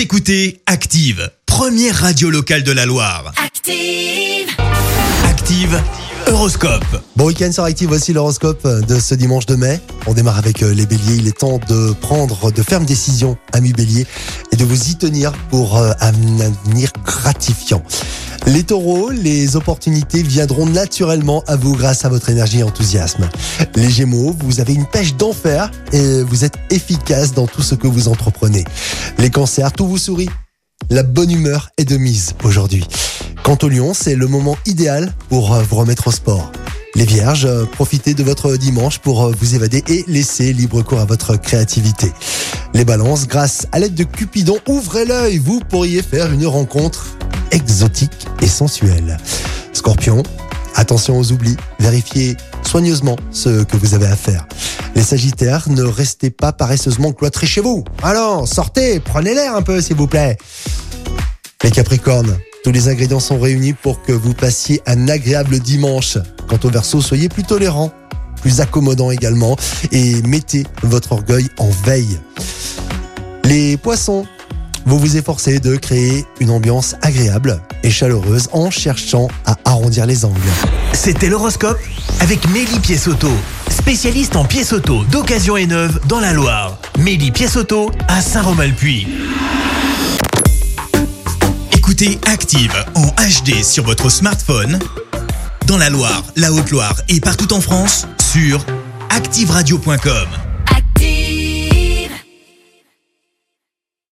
Vous écoutez Active, première radio locale de la Loire. Active. Active Horoscope. Bon week-end sur Active, voici l'horoscope de ce dimanche de mai. On démarre avec euh, les béliers. Il est temps de prendre de fermes décisions, amis béliers, et de vous y tenir pour euh, un avenir gratifiant. Les taureaux, les opportunités viendront naturellement à vous grâce à votre énergie et enthousiasme. Les gémeaux, vous avez une pêche d'enfer et vous êtes efficace dans tout ce que vous entreprenez. Les cancers, tout vous sourit. La bonne humeur est de mise aujourd'hui. Quant au lion, c'est le moment idéal pour vous remettre au sport. Les vierges, profitez de votre dimanche pour vous évader et laisser libre cours à votre créativité. Les balances, grâce à l'aide de Cupidon, ouvrez l'œil, vous pourriez faire une rencontre exotique et sensuelle. Scorpion, attention aux oublis, vérifiez soigneusement ce que vous avez à faire. Les sagittaires, ne restez pas paresseusement cloîtrés chez vous. Alors, sortez, prenez l'air un peu s'il vous plaît. Les Capricornes, tous les ingrédients sont réunis pour que vous passiez un agréable dimanche. Quant au Verseau, soyez plus tolérants, plus accommodants également et mettez votre orgueil en veille. Les Poissons, vous vous efforcez de créer une ambiance agréable et chaleureuse en cherchant à arrondir les angles. C'était l'horoscope avec Mélie Pièce-Auto, spécialiste en pièces auto d'occasion et neuve dans la Loire. Mélie Pièce-Auto à Saint-Romain-le-Puy. Écoutez Active en HD sur votre smartphone, dans la Loire, la Haute-Loire et partout en France, sur activeradio.com.